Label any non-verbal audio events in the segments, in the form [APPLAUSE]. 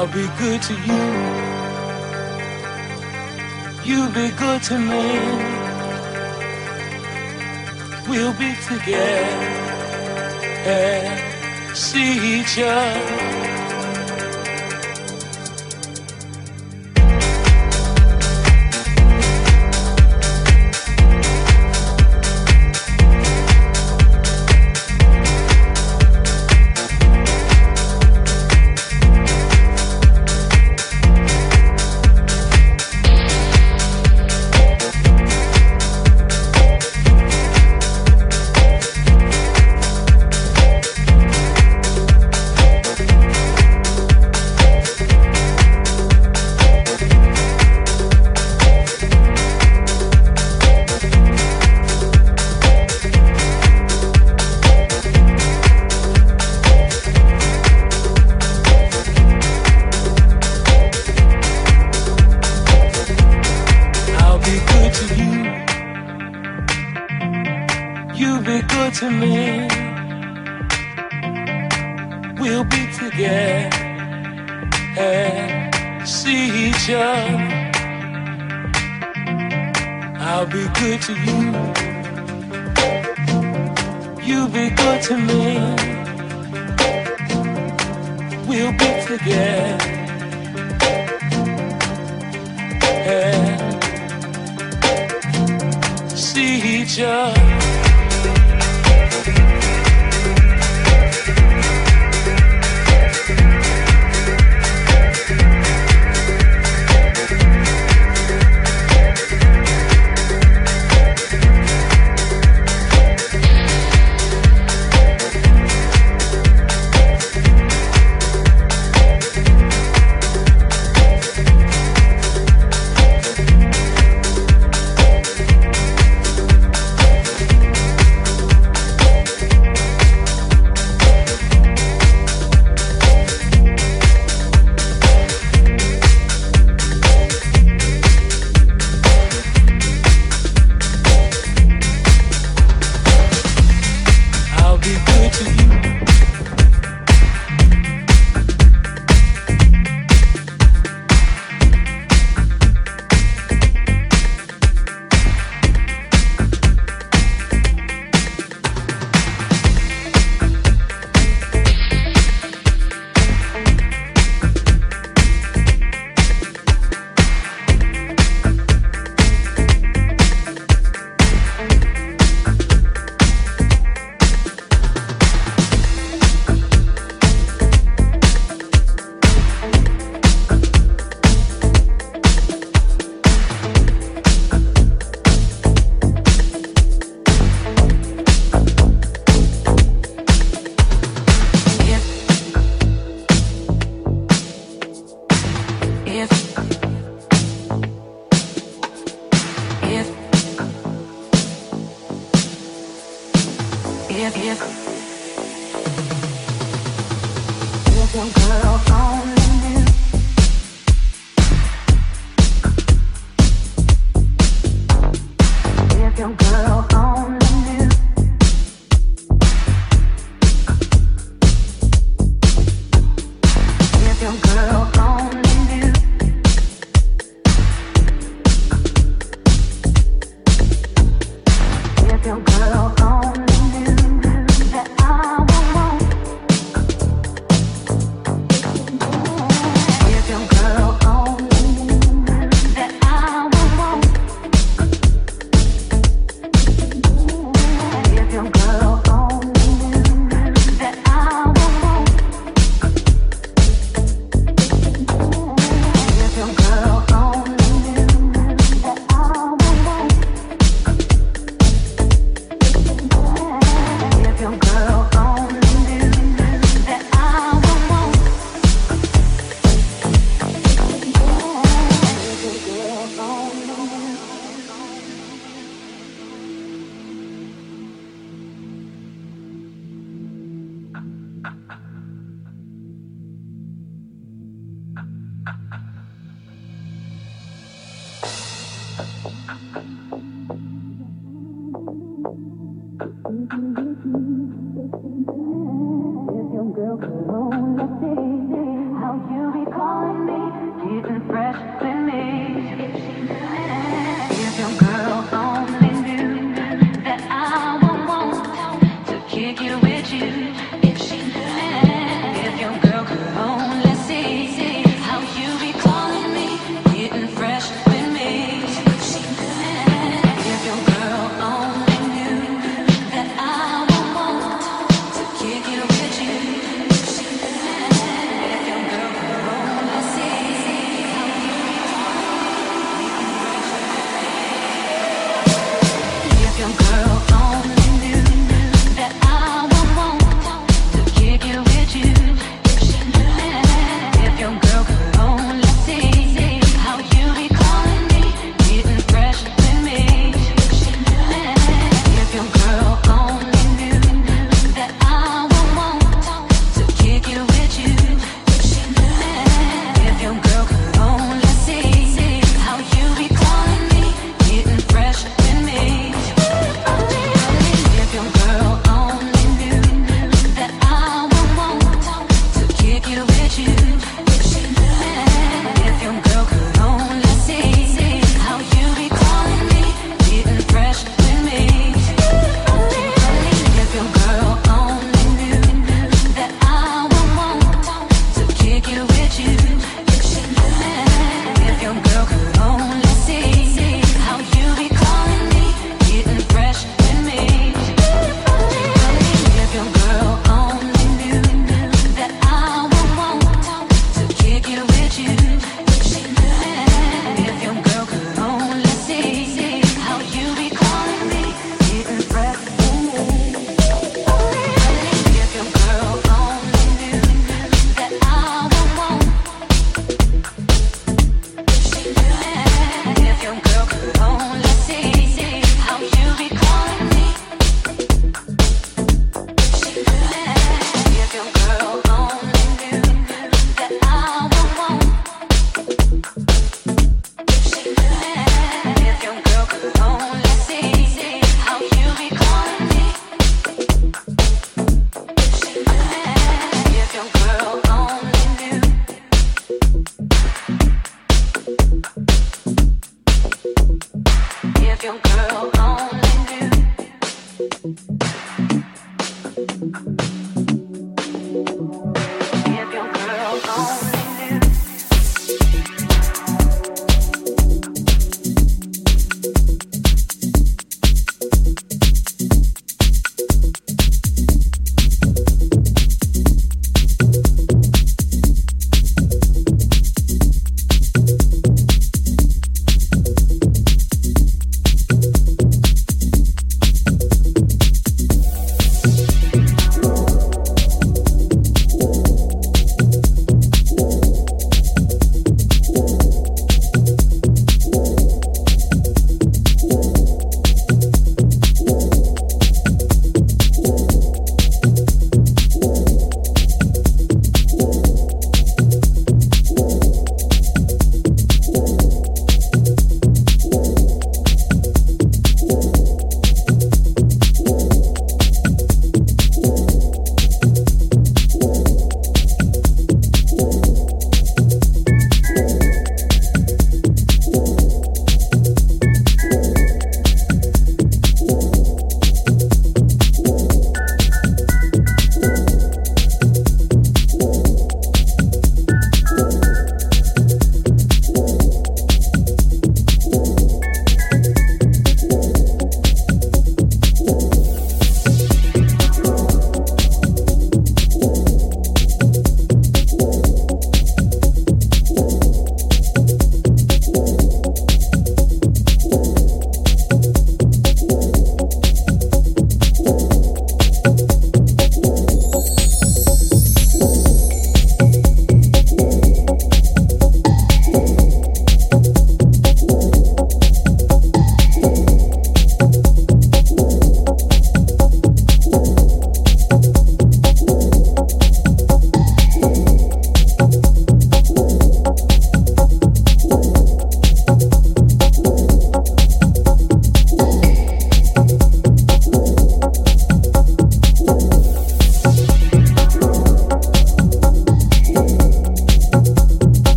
I'll be good to you. You be good to me. We'll be together and see each other.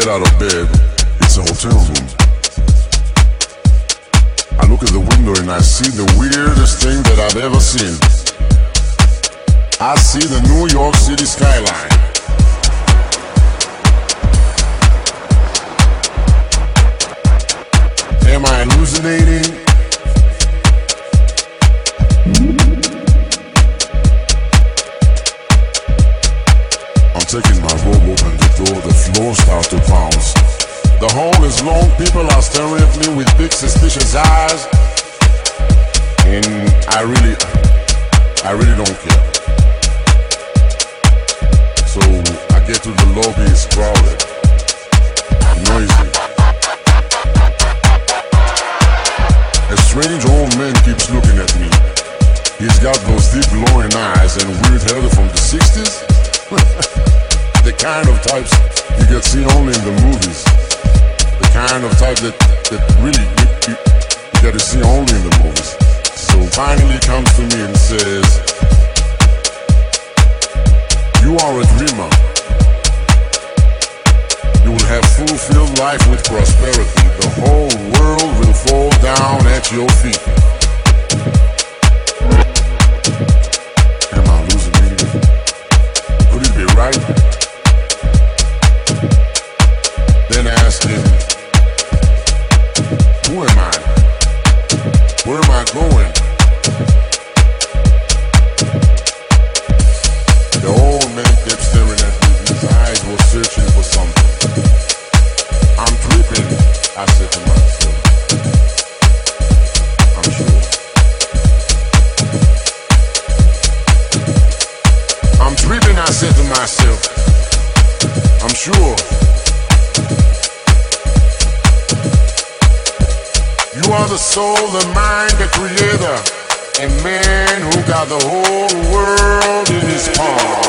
Get out of bed, it's a hotel room. I look at the window and I see the weirdest thing that I've ever seen. I see the New York City skyline. Am I hallucinating? I'm taking my robe open door, the floor starts to bounce. The hall is long, people are staring at me with big suspicious eyes. And I really, I really don't care. So I get to the lobby, it's crowded, noisy. A strange old man keeps looking at me. He's got those deep glowing eyes and weird hair from the 60s. [LAUGHS] the kind of types you get seen only in the movies. The kind of type that, that really you, you, to see only in the movies. So finally comes to me and says, You are a dreamer. You will have fulfilled life with prosperity. The whole world will fall down at your feet. Am I losing hallucinating? Could it be right? Who am I? Where am I going? The soul, the mind, the creator, a man who got the whole world in his palm.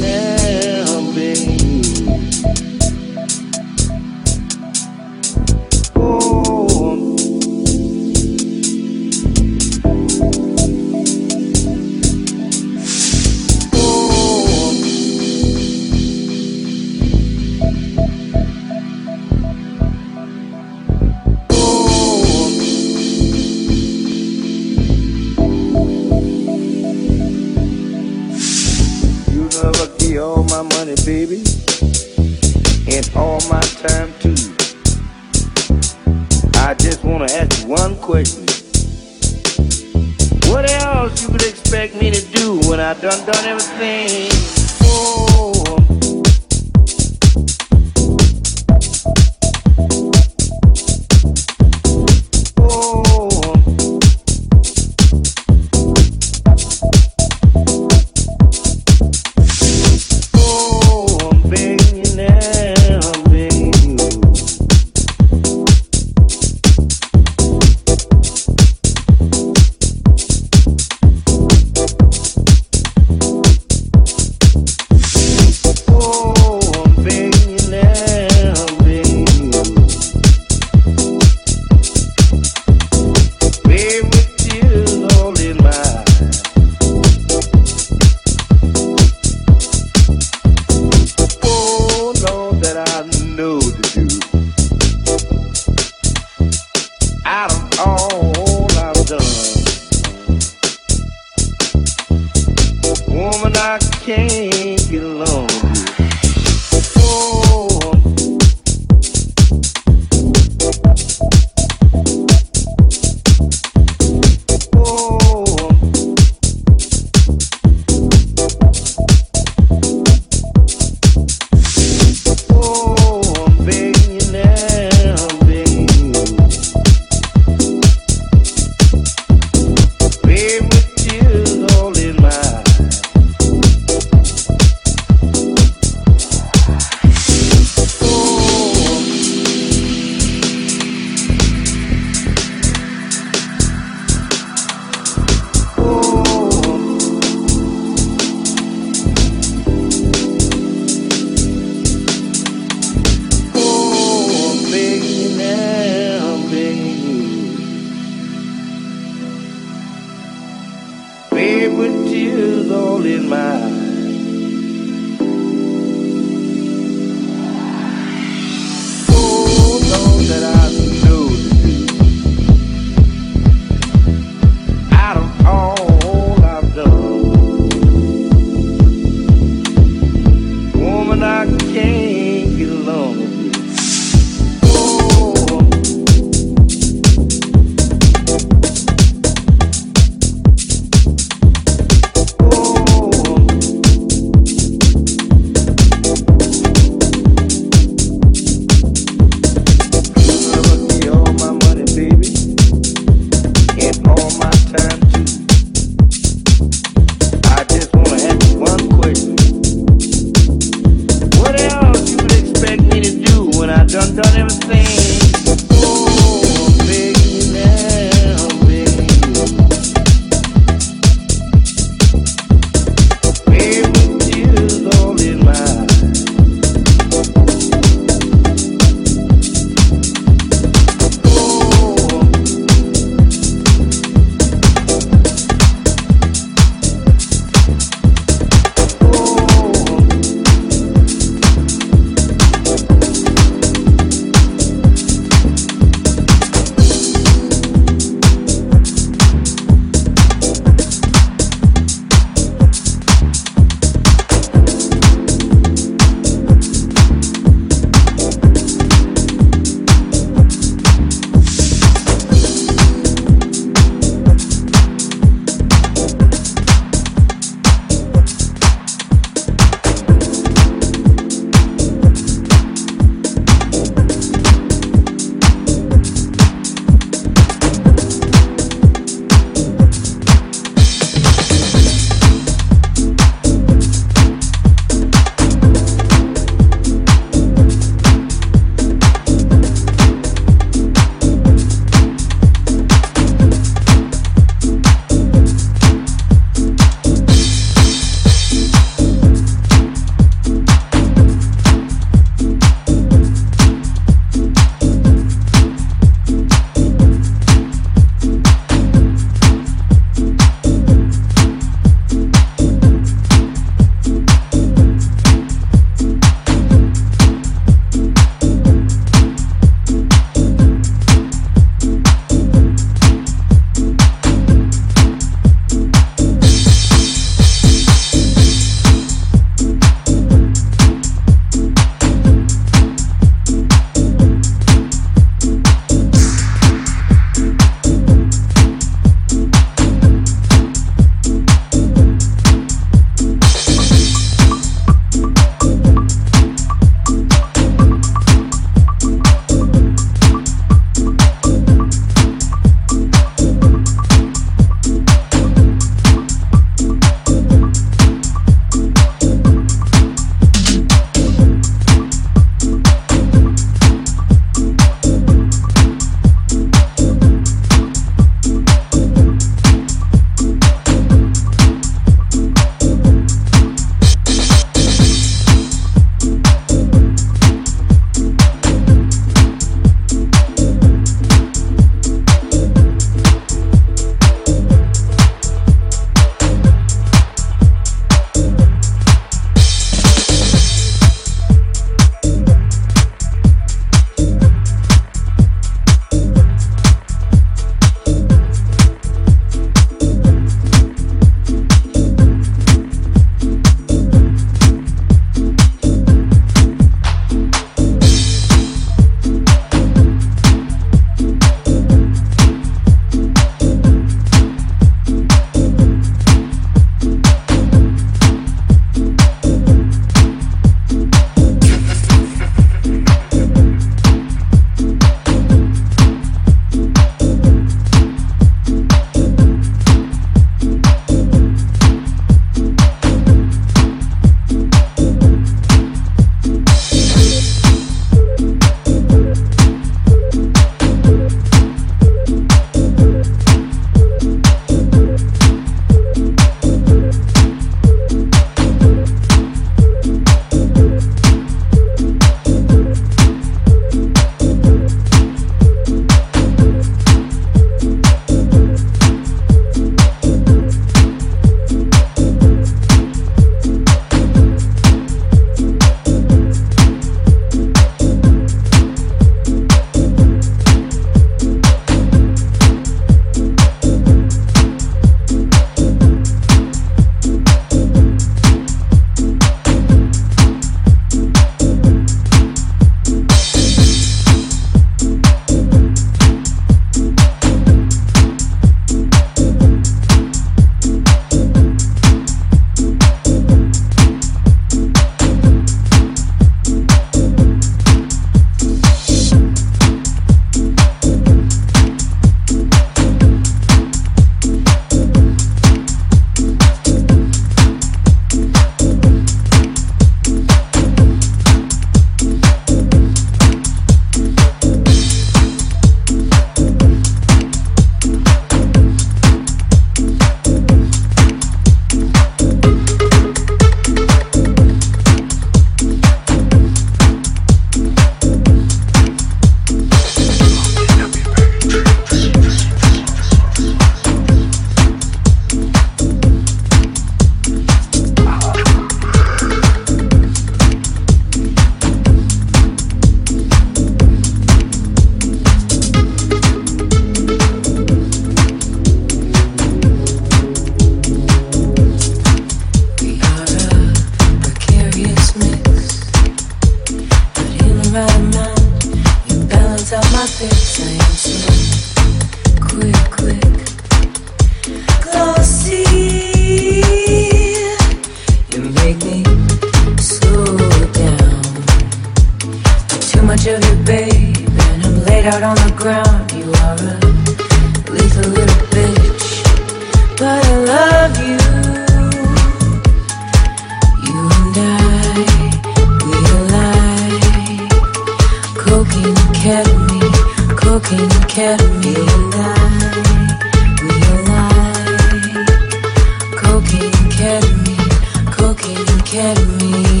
Cocaine,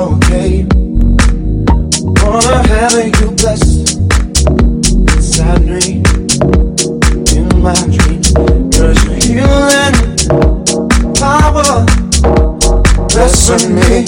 okay. Wanna have you blessed inside me in my dreams. Cause you're healing power. Blessing me,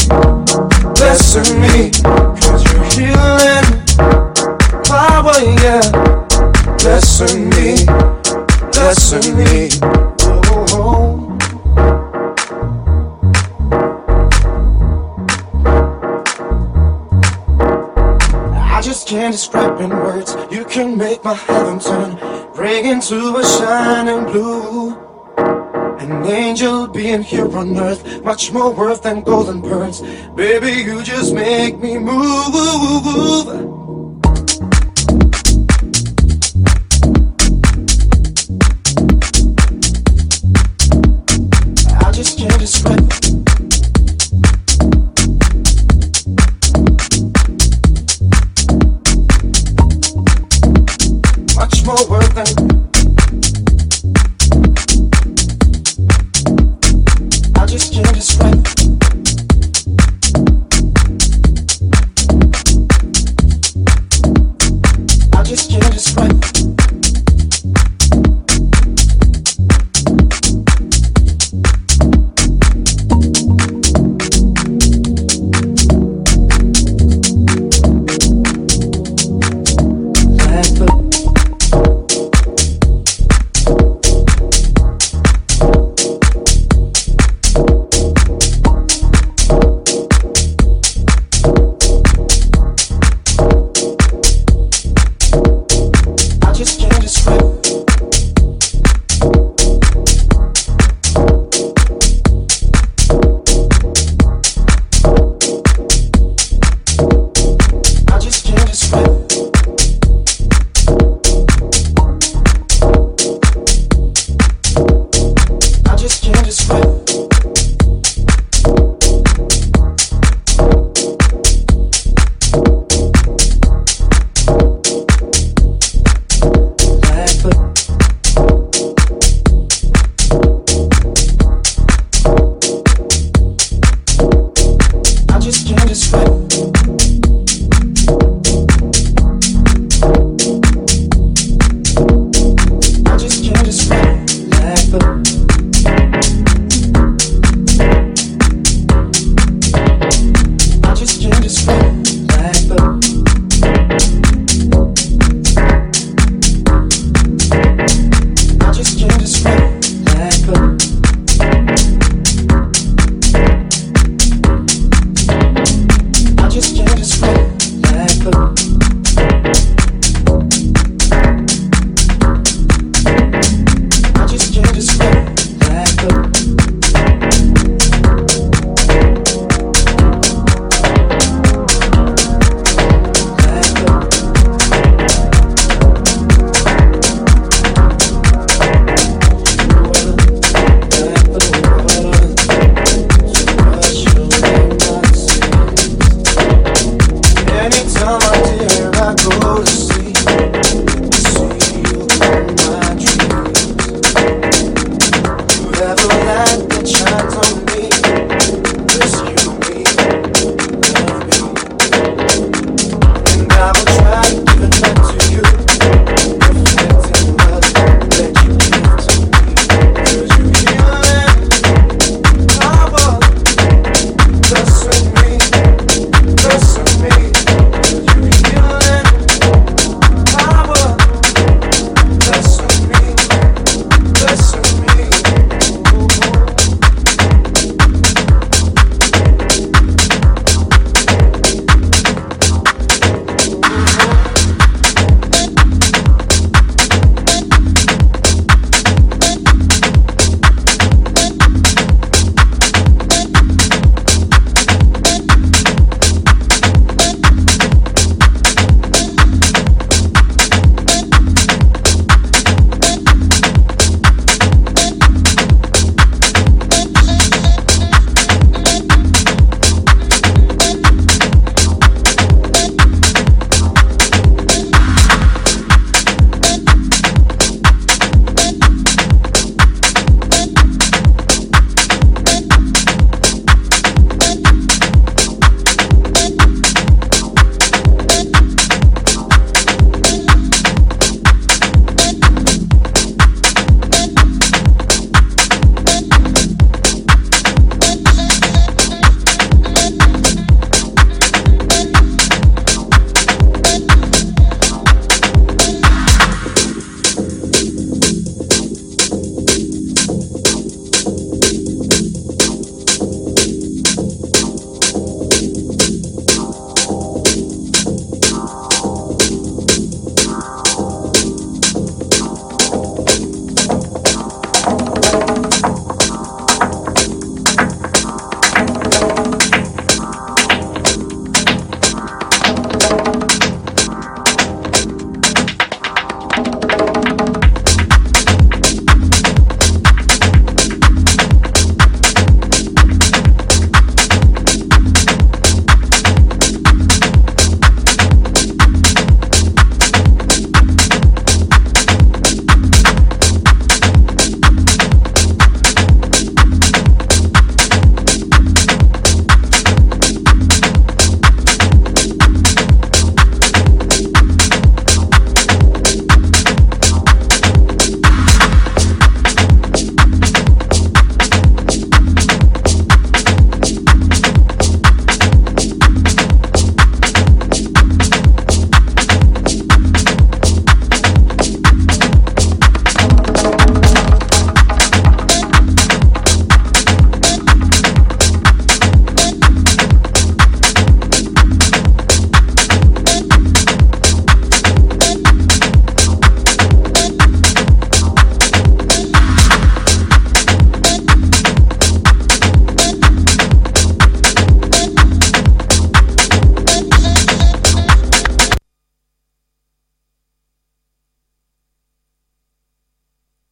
my heaven turn, break into a shining blue. An angel being here on earth, much more worth than golden pearls. Baby, you just make me move. where I go to sleep.